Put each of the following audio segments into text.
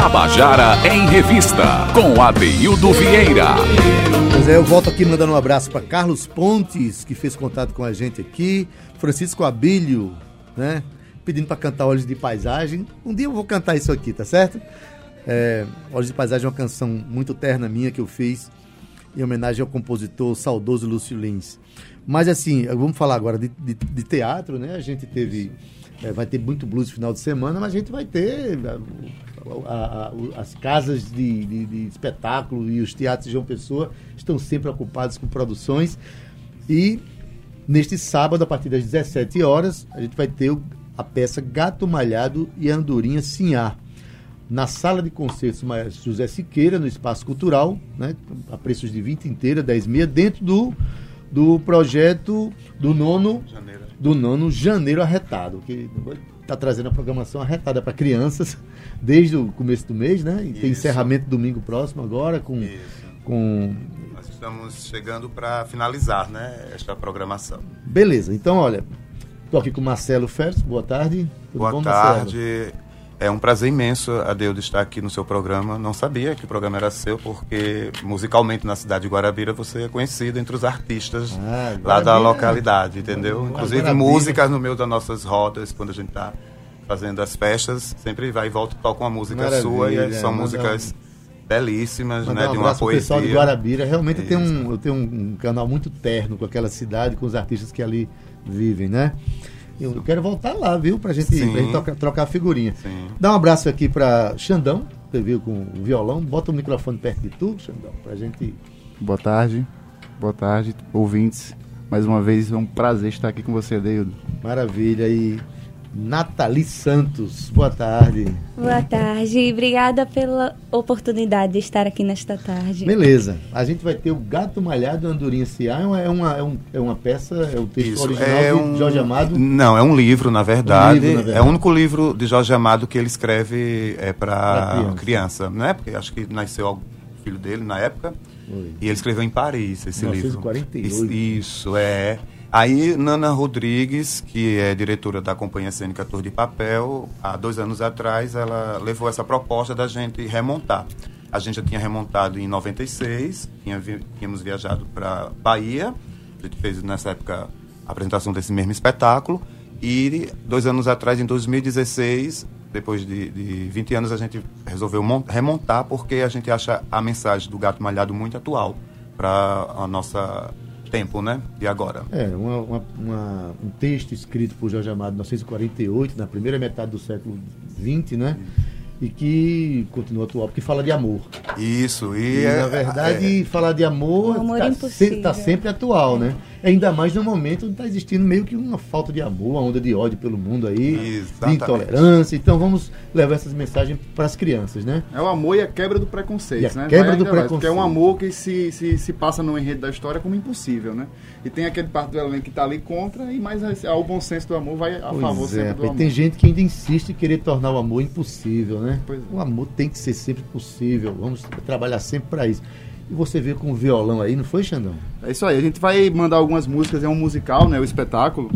Tabajara em Revista, com Adeildo Vieira. Pois é, eu volto aqui mandando um abraço para Carlos Pontes, que fez contato com a gente aqui, Francisco Abílio, né? Pedindo para cantar Olhos de Paisagem. Um dia eu vou cantar isso aqui, tá certo? É, Olhos de Paisagem é uma canção muito terna minha que eu fiz em homenagem ao compositor saudoso Lúcio Lins. Mas assim, vamos falar agora de, de, de teatro, né? A gente teve. É, vai ter muito blues no final de semana, mas a gente vai ter a, a, as casas de, de, de, espetáculo e os teatros de João Pessoa estão sempre ocupados com produções. E neste sábado, a partir das 17 horas, a gente vai ter a peça Gato Malhado e Andorinha Sinhá na sala de concertos José Siqueira, no Espaço Cultural, né, a preços de 20 inteira, 10 meia, dentro do, do projeto do nono janeiro, do nono janeiro arretado, que está trazendo a programação arretada para crianças desde o começo do mês, né? E Isso. tem encerramento domingo próximo agora com, com nós estamos chegando para finalizar, né, esta programação. Beleza. Então, olha, estou aqui com o Marcelo Fers. Boa tarde. Tudo Boa bom, tarde. Marcelo? É um prazer imenso, Adeudo, estar aqui no seu programa. Não sabia que o programa era seu, porque musicalmente na cidade de Guarabira você é conhecido entre os artistas ah, lá da localidade, entendeu? Inclusive Guarabira. músicas no meio das nossas rodas, quando a gente está fazendo as festas, sempre vai e volta e toca uma música Maravilha, sua e são músicas belíssimas, né, um de uma poesia. pessoal de Guarabira, realmente eu tenho, um, eu tenho um canal muito terno com aquela cidade, com os artistas que ali vivem, né? Eu quero voltar lá, viu? Pra gente, Sim. pra gente trocar, trocar figurinha. Sim. Dá um abraço aqui pra Xandão, que viu com o violão. Bota o microfone perto de tu, Xandão, pra gente. Boa tarde. Boa tarde, ouvintes. Mais uma vez é um prazer estar aqui com você, Deildo. Maravilha. E Nathalie Santos. Boa tarde. Boa tarde. Obrigada pela oportunidade de estar aqui nesta tarde. Beleza. A gente vai ter o Gato Malhado Andorinha Ciá. É uma, é uma, é, um, é uma peça, é o texto Isso, original é um, de Jorge Amado? Não, é um livro, na verdade. Um livro, na verdade. É o único livro de Jorge Amado que ele escreve é, para criança. criança, né? Porque acho que nasceu o filho dele na época. Foi. E ele escreveu em Paris esse 1948. livro. Isso, é. Aí, Nana Rodrigues, que é diretora da Companhia Cênica Tour de Papel, há dois anos atrás, ela levou essa proposta da gente remontar. A gente já tinha remontado em 96, tínhamos viajado para Bahia, a gente fez nessa época a apresentação desse mesmo espetáculo, e dois anos atrás, em 2016, depois de, de 20 anos, a gente resolveu remontar porque a gente acha a mensagem do Gato Malhado muito atual para a nossa tempo, né? De agora. É, uma, uma, uma, um texto escrito por Jorge Amado em 1948, na primeira metade do século XX, né? e que continua atual, porque fala de amor. Isso, e, e é, na verdade, é, falar de amor está se, tá sempre atual, né? Ainda mais no momento onde está existindo meio que uma falta de amor, uma onda de ódio pelo mundo aí, Exatamente. de intolerância. Então vamos levar essas mensagens para as crianças, né? É o amor e a quebra do preconceito, né? Quebra do preconceito. Que é um amor que se, se, se passa no enredo da história como impossível, né? E tem aquele parte do elemento que está ali contra, e mais o bom senso do amor vai a pois favor é, sempre do amor. Tem gente que ainda insiste em querer tornar o amor impossível, né? Pois é. O amor tem que ser sempre possível. Vamos trabalhar sempre para isso. E você veio com o violão aí, não foi, Xandão? É isso aí. A gente vai mandar algumas músicas, é um musical, né? O espetáculo.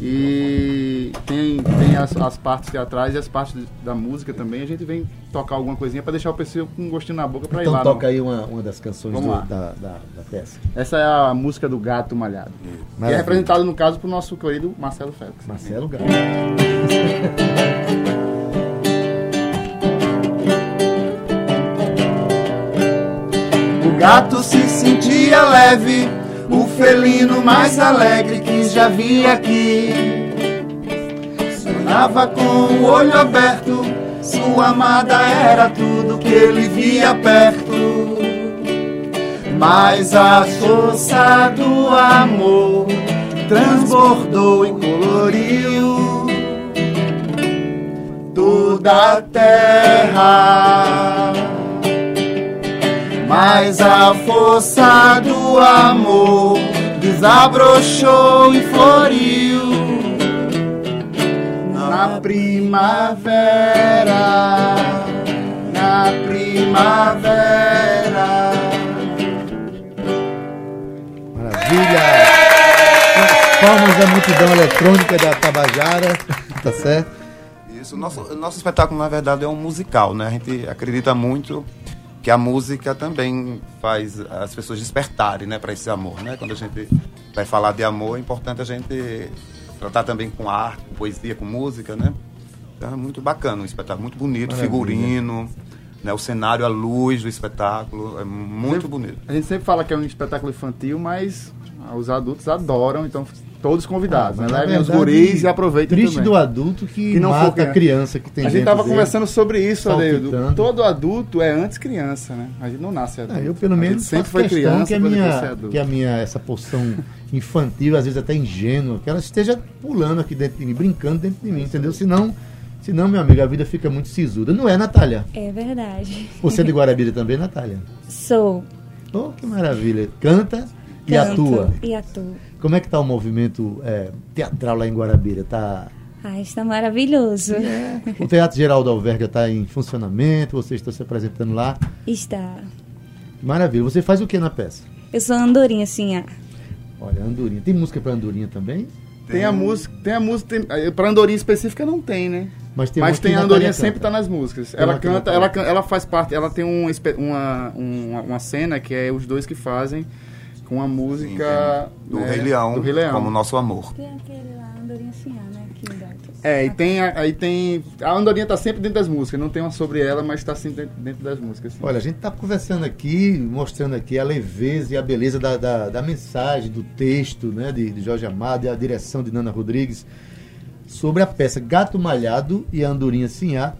E tem, tem as, as partes teatrais e as partes da música também. A gente vem tocar alguma coisinha para deixar o pessoal com um gostinho na boca para então ir lá. Então toca no... aí uma, uma das canções do, da, da, da, peça. Essa é a música do Gato Malhado. Que é representado, no caso, por nosso querido Marcelo Félix. Marcelo gato leve, o felino mais alegre que já vi aqui. Sonhava com o olho aberto, sua amada era tudo que ele via perto. Mas a força do amor transbordou e coloriu toda a terra mas a força do amor desabrochou e floriu na primavera, na primavera. Maravilha! Palmas da multidão eletrônica da Tabajara, tá certo? Isso, nosso, nosso espetáculo, na verdade, é um musical, né? A gente acredita muito que a música também faz as pessoas despertarem, né, para esse amor, né? Quando a gente vai falar de amor, é importante a gente tratar também com arte, com poesia, com música, né? Então é muito bacana, um espetáculo muito bonito, Maravilha. figurino, né, o cenário, a luz do espetáculo, é muito sempre, bonito. A gente sempre fala que é um espetáculo infantil, mas os adultos adoram, então todos convidados, ah, né? Levem os guris e aproveitem triste também. do adulto que, que não mata for, a criança que tem A gente estava conversando sobre isso, Adeildo. Todo adulto é antes criança, né? A gente não nasce adulto. Ah, eu pelo menos sempre foi criança que a minha que a minha essa porção infantil, às vezes até ingênua, que ela esteja pulando aqui dentro de mim, brincando dentro de mim, entendeu? Senão Senão, meu amigo, a vida fica muito sisuda. Não é, Natália? É verdade. Você é de Guarabira também, Natália? Sou. Oh, que maravilha. Canta e atua. E atua. Como é que está o movimento é, teatral lá em Guarabira? Tá... Ah, está maravilhoso. É. O Teatro Geraldo Alverga está em funcionamento, você está se apresentando lá? Está. Maravilha. Você faz o que na peça? Eu sou andorinha, sim. Olha, andorinha. Tem música para andorinha também? Tem, a música, tem a música, tem, para andorinha específica não tem, né? Mas tem, Mas tem a andorinha sempre tá nas músicas. Tem ela canta, ela, ela faz parte, ela tem um, uma, uma, uma cena que é os dois que fazem com a música Sim, do, né, Rei Leão, do Rei Leão, como Nosso Amor. Tem aquele lá, Andorinha Sinhá, né? É, e tem, aí tem. A Andorinha tá sempre dentro das músicas, não tem uma sobre ela, mas está sempre dentro, dentro, das músicas. Sim. Olha, a gente tá conversando aqui, mostrando aqui a leveza e a beleza da, da, da mensagem, do texto, né, de, de Jorge Amado e a direção de Nana Rodrigues sobre a peça Gato Malhado e a Andorinha Sinhá,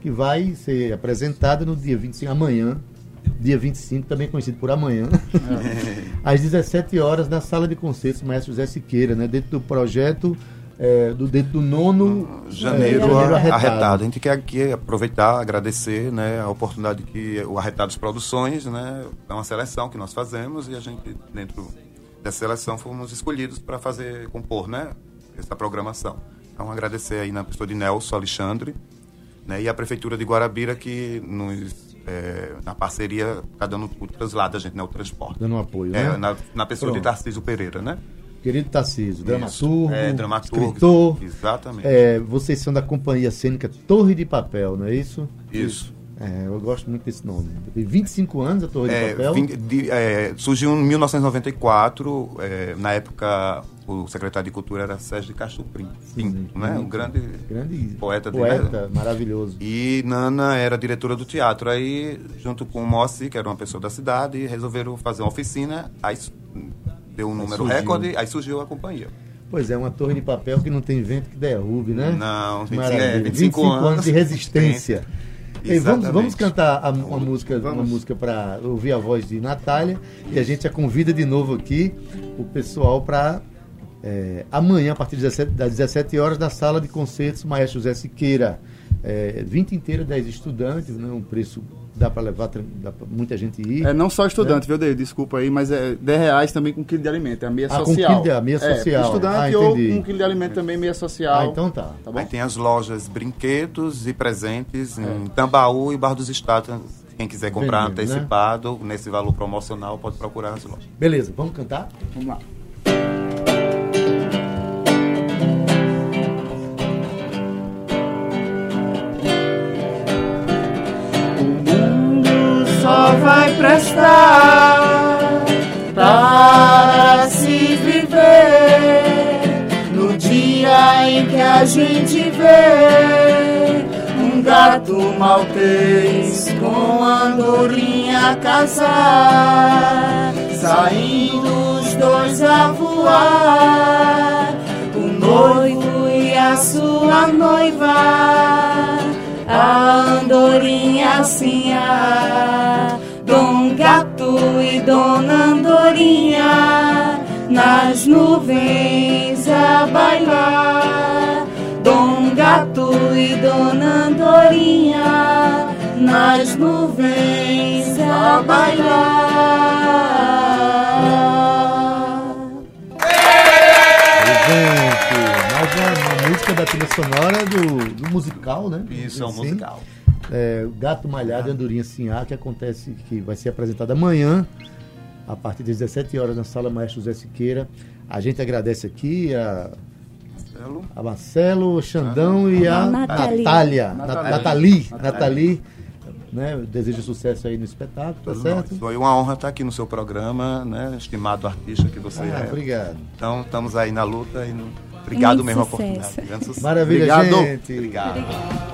que vai ser apresentada no dia 25, amanhã, dia 25, também conhecido por amanhã, às 17 horas, na sala de concertos Maestro José Siqueira, né, dentro do projeto é, do dentro do nono janeiro, é, janeiro arretado. arretado. A gente quer aqui aproveitar, agradecer né, a oportunidade que o Arretados Produções, né, é uma seleção que nós fazemos e a gente, dentro dessa seleção, fomos escolhidos para fazer, compor né, essa programação. Então, agradecer aí na pessoa de Nelson Alexandre né, e a Prefeitura de Guarabira que nos é, na parceria está dando o translado, a gente, né, o transporte. Dando um apoio, é, né? Na, na pessoa Pronto. de Tarcísio Pereira, né? Querido Tarcísio, dramaturgo, é, dramaturgo, escritor. Exatamente. É, vocês são da companhia cênica Torre de Papel, não é isso? Isso. É, eu gosto muito desse nome. Tem 25 anos a Torre é, de Papel? de, é, surgiu em 1994, é, na época o secretário de Cultura era Sérgio de Castro Pinto, né? um grande, grande poeta, poeta de, maravilhoso. E Nana era diretora do teatro. Aí, junto com o Mossi, que era uma pessoa da cidade, resolveram fazer uma oficina. Aí deu um número recorde, aí surgiu a companhia. Pois é, uma torre de papel que não tem vento que derrube, né? Não, 25, é, 25, 25 anos, anos de resistência. Ei, vamos, vamos cantar a, uma música, vamos. uma música para ouvir a voz de Natália e a gente a convida de novo aqui o pessoal para é, amanhã, a partir das 17, das 17 horas, na sala de concertos Maestro José Siqueira. É, 20 inteira, 10 estudantes, né, um preço dá para levar dá pra muita gente ir. É não só estudante, né? viu, David? Desculpa aí, mas é 10 reais também com quilo de alimento, é a meia ah, social. Com quilo de, a meia é, social. É, estudante ah, ou com quilo de alimento também meia social. Ah, então tá. tá bom? Aí tem as lojas brinquedos e presentes é. em Tambaú e Barra dos Estados. Quem quiser comprar né? antecipado, né? nesse valor promocional, pode procurar as lojas. Beleza, vamos cantar? Vamos lá. Prestar para se viver no dia em que a gente vê um gato maltês com andorinha casar, saindo os dois a voar, o noivo e a sua noiva, a andorinha assim a Dom Gato e Dona Andorinha nas nuvens a bailar. Dom Gato e Dona Andorinha nas nuvens a bailar. Gente, mais uma, uma música da trilha sonora do, do musical, né? Isso, é um musical é, Gato Malhado e Andorinha Sinhá, que acontece, que vai ser apresentado amanhã, a partir das 17 horas, na Sala Maestro José Siqueira. A gente agradece aqui a, Marcelo. A Marcelo, o Xandão e a Nathalie. Natália. Nathalie. Nathalie. Né? Desejo sucesso aí no espetáculo, tá certo? Foi uma honra estar aqui no seu programa, né? Estimado artista que você Ah, é. obrigado. Então estamos aí na luta e no... obrigado Muito mesmo a sucesso. oportunidade. Grande sucesso. Maravilha, Obrigado. gente. Obrigado.